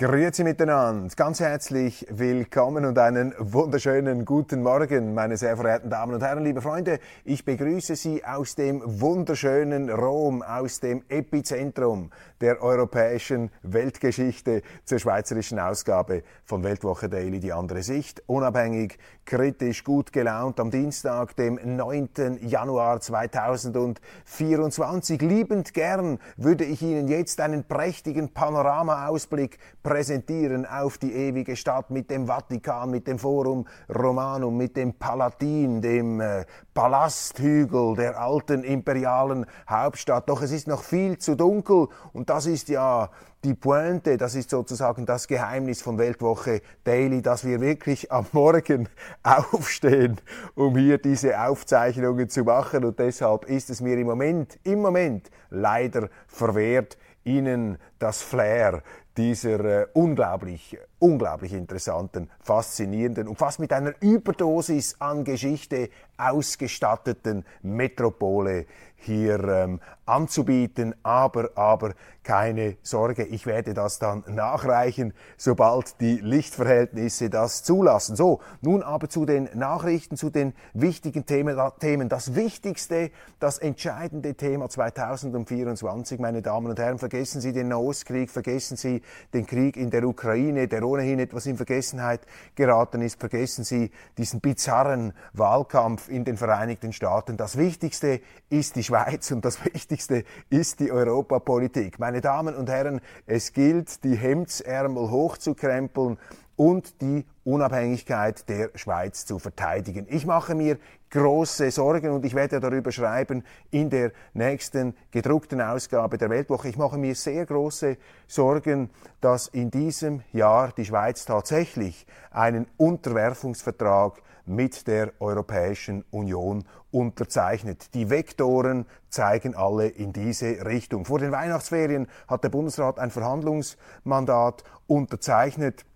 Grüezi miteinander, ganz herzlich willkommen und einen wunderschönen guten Morgen, meine sehr verehrten Damen und Herren, liebe Freunde. Ich begrüße Sie aus dem wunderschönen Rom, aus dem Epizentrum der europäischen Weltgeschichte zur schweizerischen Ausgabe von Weltwoche Daily, die andere Sicht. Unabhängig, kritisch, gut gelaunt am Dienstag, dem 9. Januar 2024. Liebend gern würde ich Ihnen jetzt einen prächtigen Panoramaausblick präsentieren auf die ewige Stadt mit dem Vatikan, mit dem Forum Romanum, mit dem Palatin, dem äh, Palasthügel der alten imperialen Hauptstadt. Doch es ist noch viel zu dunkel und das ist ja die Pointe, das ist sozusagen das Geheimnis von Weltwoche Daily, dass wir wirklich am Morgen aufstehen, um hier diese Aufzeichnungen zu machen. Und deshalb ist es mir im Moment, im Moment leider verwehrt, Ihnen das Flair dieser äh, unglaublich, unglaublich interessanten, faszinierenden und fast mit einer Überdosis an Geschichte ausgestatteten Metropole hier ähm, anzubieten. Aber, aber keine Sorge, ich werde das dann nachreichen, sobald die Lichtverhältnisse das zulassen. So, nun aber zu den Nachrichten, zu den wichtigen Themen. Das wichtigste, das entscheidende Thema 2024, meine Damen und Herren, vergessen Sie den Nahostkrieg, vergessen Sie den Krieg in der Ukraine, der ohnehin etwas in Vergessenheit geraten ist, vergessen Sie diesen bizarren Wahlkampf in den Vereinigten Staaten. Das Wichtigste ist die Schweiz und das Wichtigste ist die Europapolitik. Meine Damen und Herren, es gilt, die Hemdsärmel hochzukrempeln und die Unabhängigkeit der Schweiz zu verteidigen. Ich mache mir große Sorgen und ich werde darüber schreiben in der nächsten gedruckten Ausgabe der Weltwoche. Ich mache mir sehr große Sorgen, dass in diesem Jahr die Schweiz tatsächlich einen Unterwerfungsvertrag mit der Europäischen Union unterzeichnet. Die Vektoren zeigen alle in diese Richtung. Vor den Weihnachtsferien hat der Bundesrat ein Verhandlungsmandat unterzeichnet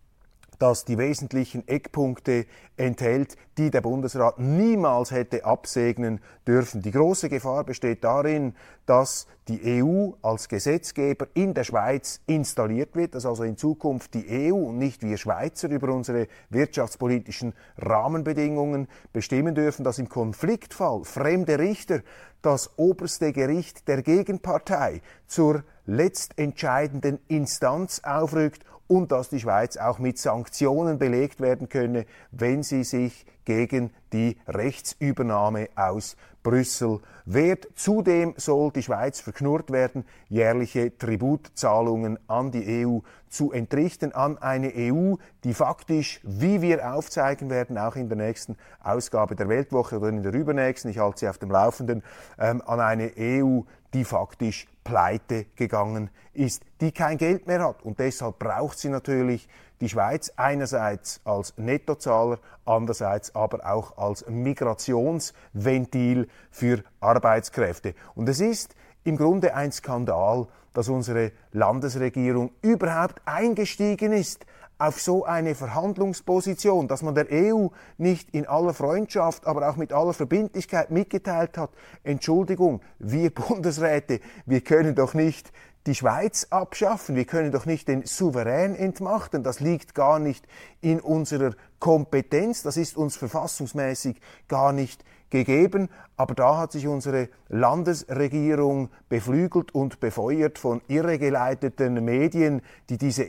das die wesentlichen Eckpunkte enthält, die der Bundesrat niemals hätte absegnen dürfen. Die große Gefahr besteht darin, dass die EU als Gesetzgeber in der Schweiz installiert wird, dass also in Zukunft die EU und nicht wir Schweizer über unsere wirtschaftspolitischen Rahmenbedingungen bestimmen dürfen, dass im Konfliktfall fremde Richter das oberste Gericht der Gegenpartei zur letztentscheidenden Instanz aufrückt und dass die Schweiz auch mit Sanktionen belegt werden könne, wenn sie sich gegen die Rechtsübernahme aus Brüssel wehrt. Zudem soll die Schweiz verknurrt werden, jährliche Tributzahlungen an die EU zu entrichten, an eine EU, die faktisch, wie wir aufzeigen werden, auch in der nächsten Ausgabe der Weltwoche oder in der übernächsten, ich halte Sie auf dem Laufenden, ähm, an eine EU, die faktisch pleite gegangen ist, die kein Geld mehr hat. Und deshalb braucht sie natürlich die Schweiz einerseits als Nettozahler, andererseits aber auch als Migrationsventil für Arbeitskräfte. Und es ist im Grunde ein Skandal, dass unsere Landesregierung überhaupt eingestiegen ist auf so eine Verhandlungsposition, dass man der EU nicht in aller Freundschaft, aber auch mit aller Verbindlichkeit mitgeteilt hat, Entschuldigung, wir Bundesräte, wir können doch nicht die Schweiz abschaffen, wir können doch nicht den Souverän entmachten, das liegt gar nicht in unserer Kompetenz, das ist uns verfassungsmäßig gar nicht gegeben, aber da hat sich unsere Landesregierung beflügelt und befeuert von irregeleiteten Medien, die diese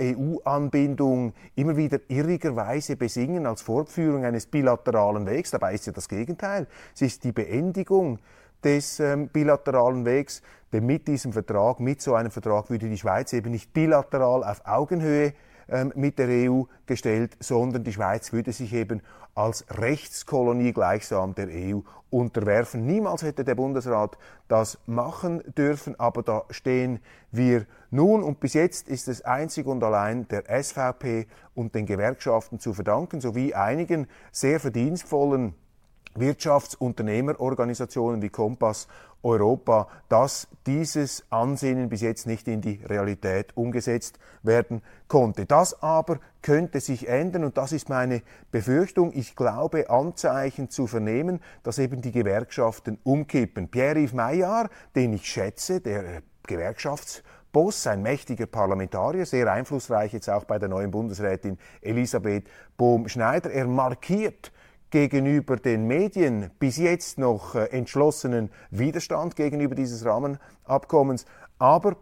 EU-Anbindung immer wieder irrigerweise besingen als Fortführung eines bilateralen Wegs. Dabei ist ja das Gegenteil. Es ist die Beendigung des ähm, bilateralen Wegs, denn mit diesem Vertrag, mit so einem Vertrag würde die Schweiz eben nicht bilateral auf Augenhöhe mit der EU gestellt, sondern die Schweiz würde sich eben als Rechtskolonie gleichsam der EU unterwerfen. Niemals hätte der Bundesrat das machen dürfen, aber da stehen wir nun und bis jetzt ist es einzig und allein der SVP und den Gewerkschaften zu verdanken, sowie einigen sehr verdienstvollen Wirtschaftsunternehmerorganisationen wie Kompass Europa, dass dieses Ansinnen bis jetzt nicht in die Realität umgesetzt werden konnte. Das aber könnte sich ändern und das ist meine Befürchtung. Ich glaube, Anzeichen zu vernehmen, dass eben die Gewerkschaften umkippen. Pierre-Yves Maillard, den ich schätze, der Gewerkschaftsboss, ein mächtiger Parlamentarier, sehr einflussreich jetzt auch bei der neuen Bundesrätin Elisabeth Bohm-Schneider. Er markiert gegenüber den Medien bis jetzt noch äh, entschlossenen Widerstand gegenüber dieses Rahmenabkommens. Aber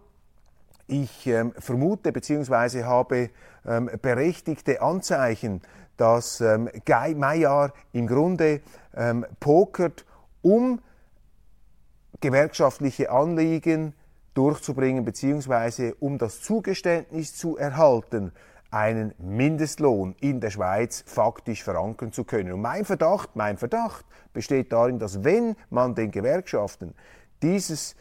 ich ähm, vermute bzw. habe ähm, berechtigte Anzeichen, dass ähm, Guy Maillard im Grunde ähm, pokert, um gewerkschaftliche Anliegen durchzubringen bzw. um das Zugeständnis zu erhalten, einen Mindestlohn in der Schweiz faktisch verankern zu können. Und mein Verdacht, mein Verdacht besteht darin, dass wenn man den Gewerkschaften dieses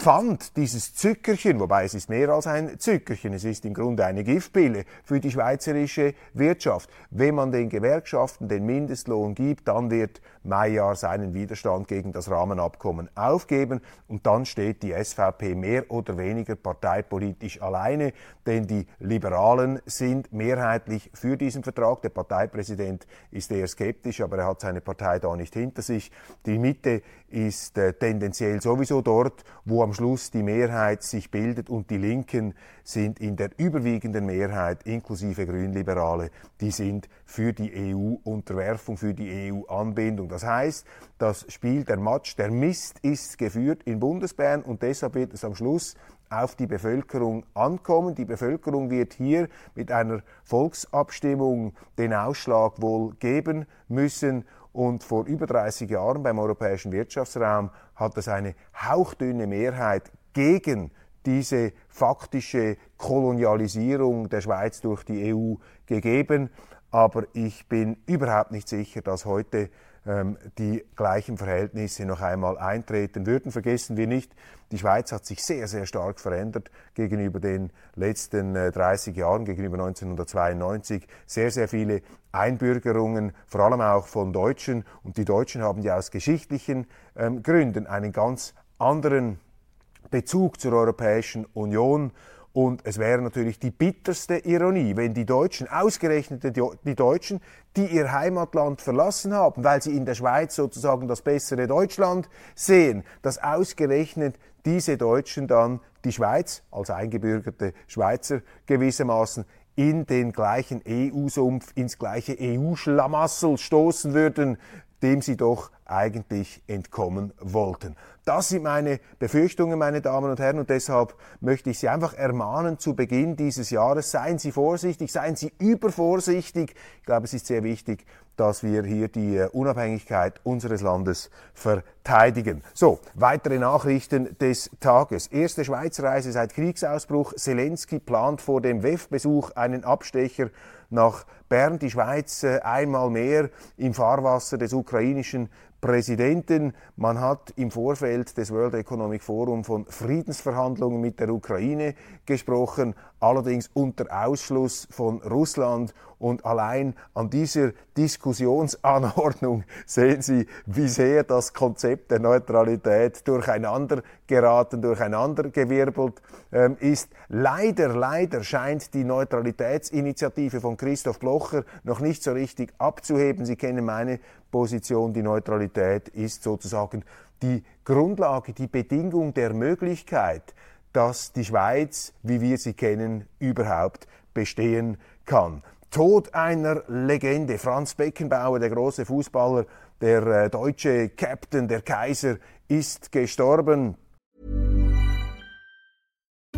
Pfand, dieses Zückerchen, wobei es ist mehr als ein Zückerchen, es ist im Grunde eine Giftpille für die schweizerische Wirtschaft. Wenn man den Gewerkschaften den Mindestlohn gibt, dann wird Meijer seinen Widerstand gegen das Rahmenabkommen aufgeben und dann steht die SVP mehr oder weniger parteipolitisch alleine, denn die Liberalen sind mehrheitlich für diesen Vertrag. Der Parteipräsident ist eher skeptisch, aber er hat seine Partei da nicht hinter sich. Die Mitte ist äh, tendenziell sowieso dort, wo am Schluss die Mehrheit sich bildet und die Linken sind in der überwiegenden Mehrheit, inklusive Grünliberale, die sind für die EU-Unterwerfung, für die EU-Anbindung. Das heißt, das Spiel, der Match, der Mist ist geführt in Bundesbern und deshalb wird es am Schluss auf die Bevölkerung ankommen. Die Bevölkerung wird hier mit einer Volksabstimmung den Ausschlag wohl geben müssen. Und vor über 30 Jahren beim Europäischen Wirtschaftsraum hat es eine hauchdünne Mehrheit gegen diese faktische Kolonialisierung der Schweiz durch die EU gegeben. Aber ich bin überhaupt nicht sicher, dass heute die gleichen Verhältnisse noch einmal eintreten würden. Vergessen wir nicht, die Schweiz hat sich sehr, sehr stark verändert gegenüber den letzten äh, 30 Jahren, gegenüber 1992. Sehr, sehr viele Einbürgerungen, vor allem auch von Deutschen. Und die Deutschen haben ja aus geschichtlichen ähm, Gründen einen ganz anderen Bezug zur Europäischen Union. Und es wäre natürlich die bitterste Ironie, wenn die Deutschen, ausgerechnet die Deutschen, die ihr Heimatland verlassen haben, weil sie in der Schweiz sozusagen das bessere Deutschland sehen, dass ausgerechnet diese Deutschen dann die Schweiz als eingebürgerte Schweizer gewissermaßen in den gleichen EU-Sumpf, ins gleiche EU-Schlamassel stoßen würden, dem sie doch eigentlich entkommen wollten. Das sind meine Befürchtungen, meine Damen und Herren, und deshalb möchte ich Sie einfach ermahnen, zu Beginn dieses Jahres, seien Sie vorsichtig, seien Sie übervorsichtig. Ich glaube, es ist sehr wichtig, dass wir hier die äh, Unabhängigkeit unseres Landes verteidigen. So, weitere Nachrichten des Tages. Erste Schweizreise seit Kriegsausbruch. Zelensky plant vor dem WEF-Besuch einen Abstecher nach Bern. Die Schweiz äh, einmal mehr im Fahrwasser des ukrainischen Präsidenten. Man hat im Vorfeld des World Economic Forum von Friedensverhandlungen mit der Ukraine gesprochen, allerdings unter Ausschluss von Russland. Und allein an dieser Diskussionsanordnung sehen Sie, wie sehr das Konzept der Neutralität durcheinander geraten, durcheinander gewirbelt ähm, ist. Leider, leider scheint die Neutralitätsinitiative von Christoph Blocher noch nicht so richtig abzuheben. Sie kennen meine Position, die Neutralität ist sozusagen die Grundlage, die Bedingung der Möglichkeit, dass die Schweiz, wie wir sie kennen, überhaupt bestehen kann. Tod einer Legende. Franz Beckenbauer, der große Fußballer, der äh, deutsche Captain, der Kaiser, ist gestorben.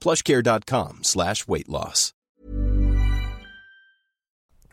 plushcare.com slash weight loss.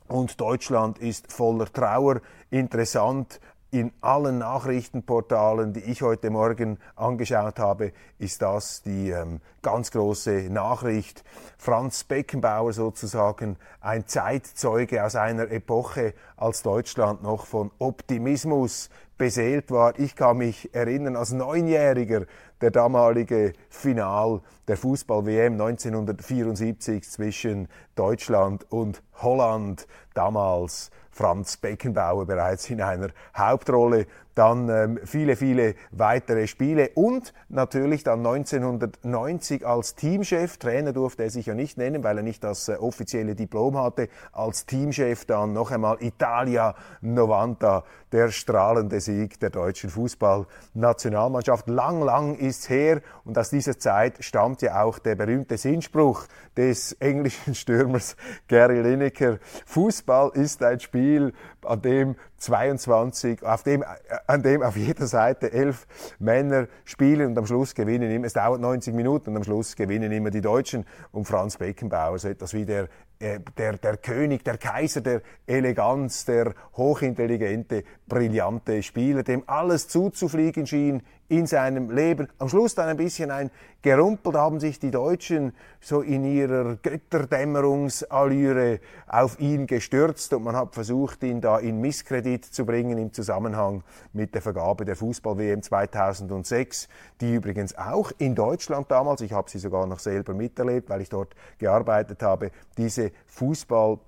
Und Deutschland ist voller Trauer. Interessant, in allen Nachrichtenportalen, die ich heute Morgen angeschaut habe, ist das die ähm, ganz große Nachricht. Franz Beckenbauer sozusagen ein Zeitzeuge aus einer Epoche, als Deutschland noch von Optimismus beseelt war. Ich kann mich erinnern, als Neunjähriger der damalige Final der Fußball-WM 1974 zwischen Deutschland und Holland. Damals Franz Beckenbauer bereits in einer Hauptrolle, dann ähm, viele, viele weitere Spiele und natürlich dann 1990 als Teamchef, Trainer durfte er sich ja nicht nennen, weil er nicht das äh, offizielle Diplom hatte, als Teamchef dann noch einmal Italia 90, der strahlende Sieg der deutschen Fußballnationalmannschaft. Lang, lang ist's her und aus dieser Zeit stammt ja auch der berühmte Sinnspruch des englischen Stürmers Gary Lineker. Fußball ist ein Spiel, an dem 22, auf dem, an dem auf jeder Seite elf Männer spielen und am Schluss gewinnen immer, es dauert 90 Minuten und am Schluss gewinnen immer die Deutschen. Und Franz Beckenbauer, so etwas wie der äh, der, der König, der Kaiser der Eleganz, der hochintelligente, brillante Spieler, dem alles zuzufliegen schien in seinem Leben. Am Schluss dann ein bisschen ein Gerumpel, da haben sich die Deutschen so in ihrer Götterdämmerungsallüre auf ihn gestürzt und man hat versucht, ihn da in Misskredit zu bringen im Zusammenhang mit der Vergabe der Fußball-WM 2006, die übrigens auch in Deutschland damals, ich habe sie sogar noch selber miterlebt, weil ich dort gearbeitet habe, diese Fußball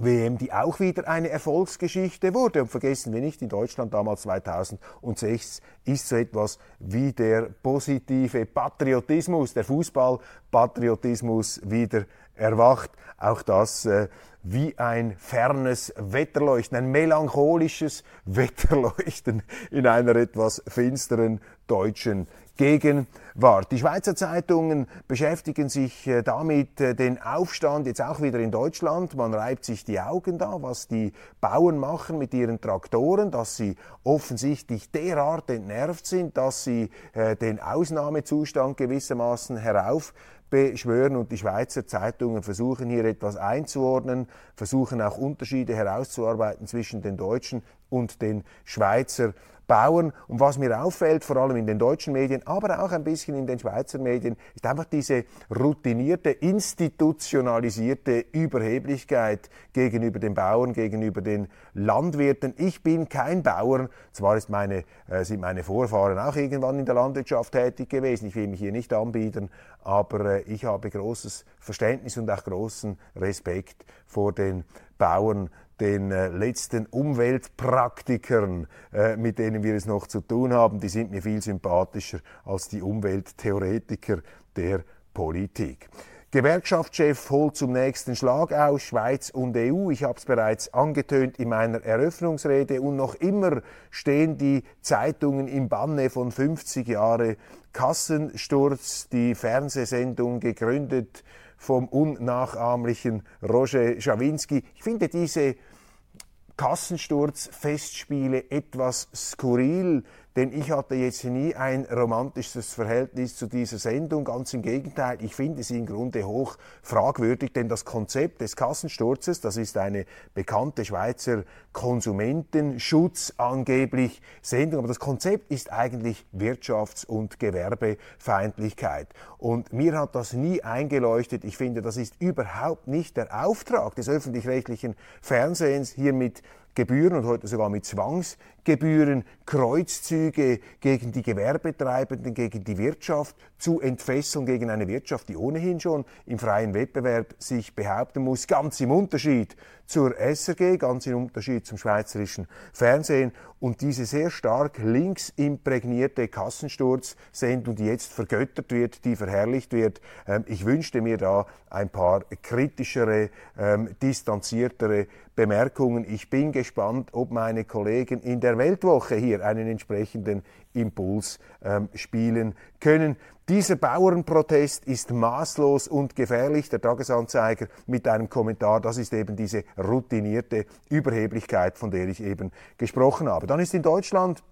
WM, die auch wieder eine Erfolgsgeschichte wurde. Und vergessen wir nicht, in Deutschland damals 2006 ist so etwas wie der positive Patriotismus, der Fußballpatriotismus wieder erwacht. Auch das äh, wie ein fernes Wetterleuchten, ein melancholisches Wetterleuchten in einer etwas finsteren deutschen Gegenwart. Die Schweizer Zeitungen beschäftigen sich äh, damit, äh, den Aufstand jetzt auch wieder in Deutschland. Man reibt sich die Augen da, was die Bauern machen mit ihren Traktoren, dass sie offensichtlich derart entnervt sind, dass sie äh, den Ausnahmezustand gewissermaßen herauf beschwören und die Schweizer Zeitungen versuchen hier etwas einzuordnen, versuchen auch Unterschiede herauszuarbeiten zwischen den Deutschen und den Schweizer Bauern. Und was mir auffällt, vor allem in den deutschen Medien, aber auch ein bisschen in den Schweizer Medien, ist einfach diese routinierte, institutionalisierte Überheblichkeit gegenüber den Bauern, gegenüber den Landwirten. Ich bin kein Bauer, zwar ist meine, äh, sind meine Vorfahren auch irgendwann in der Landwirtschaft tätig gewesen, ich will mich hier nicht anbieten, aber äh, ich habe großes Verständnis und auch großen Respekt vor den Bauern den äh, letzten Umweltpraktikern, äh, mit denen wir es noch zu tun haben, die sind mir viel sympathischer als die Umwelttheoretiker der Politik. Gewerkschaftschef holt zum nächsten Schlag aus, Schweiz und EU. Ich habe es bereits angetönt in meiner Eröffnungsrede und noch immer stehen die Zeitungen im Banne von 50 Jahre Kassensturz, die Fernsehsendung gegründet vom unnachahmlichen Roger Schawinski. Ich finde diese Kassensturzfestspiele etwas skurril, denn ich hatte jetzt nie ein romantisches Verhältnis zu dieser Sendung. Ganz im Gegenteil, ich finde sie im Grunde hoch fragwürdig, denn das Konzept des Kassensturzes, das ist eine bekannte Schweizer Konsumentenschutz angeblich Sendung, aber das Konzept ist eigentlich Wirtschafts- und Gewerbefeindlichkeit. Und mir hat das nie eingeleuchtet. Ich finde, das ist überhaupt nicht der Auftrag des öffentlich-rechtlichen Fernsehens, hier mit Gebühren und heute sogar mit Zwangsgebühren Gebühren, Kreuzzüge gegen die Gewerbetreibenden, gegen die Wirtschaft zu entfesseln, gegen eine Wirtschaft, die ohnehin schon im freien Wettbewerb sich behaupten muss, ganz im Unterschied zur SRG, ganz im Unterschied zum schweizerischen Fernsehen und diese sehr stark links imprägnierte Kassensturzsendung, die jetzt vergöttert wird, die verherrlicht wird. Ähm, ich wünschte mir da ein paar kritischere, ähm, distanziertere Bemerkungen. Ich bin gespannt, ob meine Kollegen in der Weltwoche hier einen entsprechenden Impuls ähm, spielen können. Dieser Bauernprotest ist maßlos und gefährlich. Der Tagesanzeiger mit einem Kommentar, das ist eben diese routinierte Überheblichkeit, von der ich eben gesprochen habe. Dann ist in Deutschland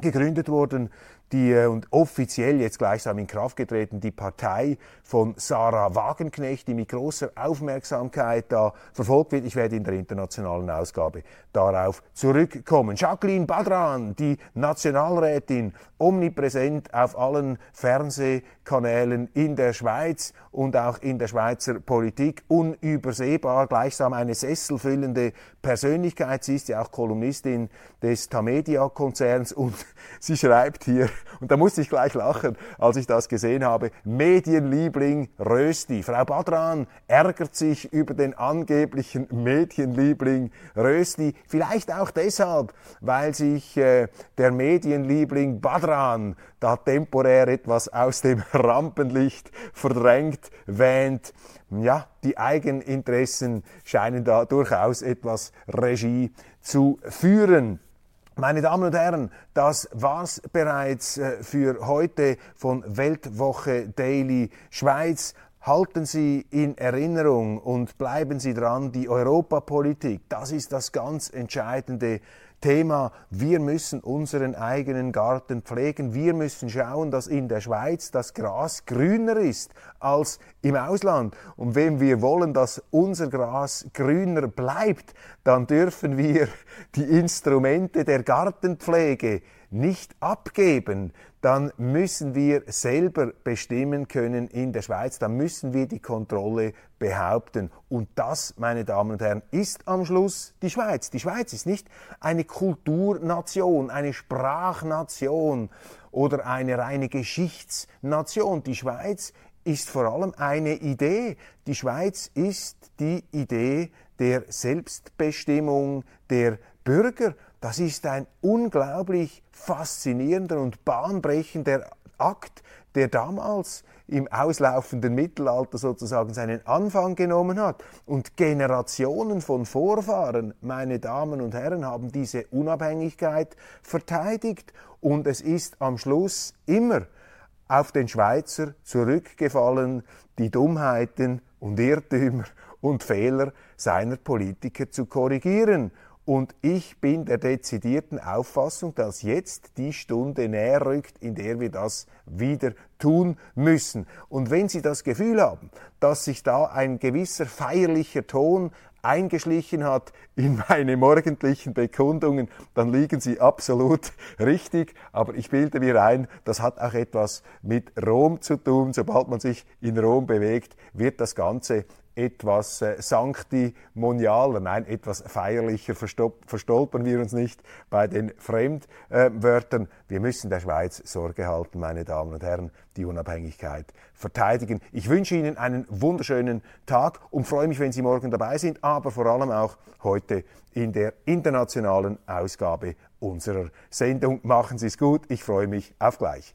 gegründet worden die äh, und offiziell jetzt gleichsam in Kraft getreten, die Partei von Sarah Wagenknecht, die mit großer Aufmerksamkeit da verfolgt wird. Ich werde in der internationalen Ausgabe darauf zurückkommen. Jacqueline Badran, die Nationalrätin, omnipräsent auf allen Fernsehkanälen in der Schweiz und auch in der Schweizer Politik, unübersehbar, gleichsam eine sesselfüllende Persönlichkeit. Sie ist ja auch Kolumnistin des Tamedia-Konzerns und sie schreibt hier, und da musste ich gleich lachen, als ich das gesehen habe. Medienliebling Rösti. Frau Badran ärgert sich über den angeblichen Medienliebling Rösti. Vielleicht auch deshalb, weil sich äh, der Medienliebling Badran da temporär etwas aus dem Rampenlicht verdrängt, wähnt. Ja, die Eigeninteressen scheinen da durchaus etwas Regie zu führen. Meine Damen und Herren, das war's bereits äh, für heute von Weltwoche Daily Schweiz. Halten Sie in Erinnerung und bleiben Sie dran, die Europapolitik, das ist das ganz entscheidende Thema, wir müssen unseren eigenen Garten pflegen. Wir müssen schauen, dass in der Schweiz das Gras grüner ist als im Ausland. Und wenn wir wollen, dass unser Gras grüner bleibt, dann dürfen wir die Instrumente der Gartenpflege nicht abgeben, dann müssen wir selber bestimmen können in der Schweiz, dann müssen wir die Kontrolle behaupten. Und das, meine Damen und Herren, ist am Schluss die Schweiz. Die Schweiz ist nicht eine Kulturnation, eine Sprachnation oder eine reine Geschichtsnation. Die Schweiz ist vor allem eine Idee. Die Schweiz ist die Idee der Selbstbestimmung der Bürger. Das ist ein unglaublich faszinierender und bahnbrechender Akt, der damals im auslaufenden Mittelalter sozusagen seinen Anfang genommen hat. Und Generationen von Vorfahren, meine Damen und Herren, haben diese Unabhängigkeit verteidigt. Und es ist am Schluss immer auf den Schweizer zurückgefallen, die Dummheiten und Irrtümer und Fehler seiner Politiker zu korrigieren. Und ich bin der dezidierten Auffassung, dass jetzt die Stunde näher rückt, in der wir das wieder tun müssen. Und wenn Sie das Gefühl haben, dass sich da ein gewisser feierlicher Ton eingeschlichen hat in meine morgendlichen Bekundungen, dann liegen Sie absolut richtig. Aber ich bilde mir ein, das hat auch etwas mit Rom zu tun. Sobald man sich in Rom bewegt, wird das Ganze etwas äh, sanktimonialer, nein, etwas feierlicher verstolpern wir uns nicht bei den Fremdwörtern. wir müssen der Schweiz Sorge halten, meine Damen und Herren, die Unabhängigkeit verteidigen. Ich wünsche Ihnen einen wunderschönen Tag und freue mich, wenn Sie morgen dabei sind, aber vor allem auch heute in der internationalen Ausgabe unserer Sendung. Machen Sie es gut, ich freue mich auf gleich.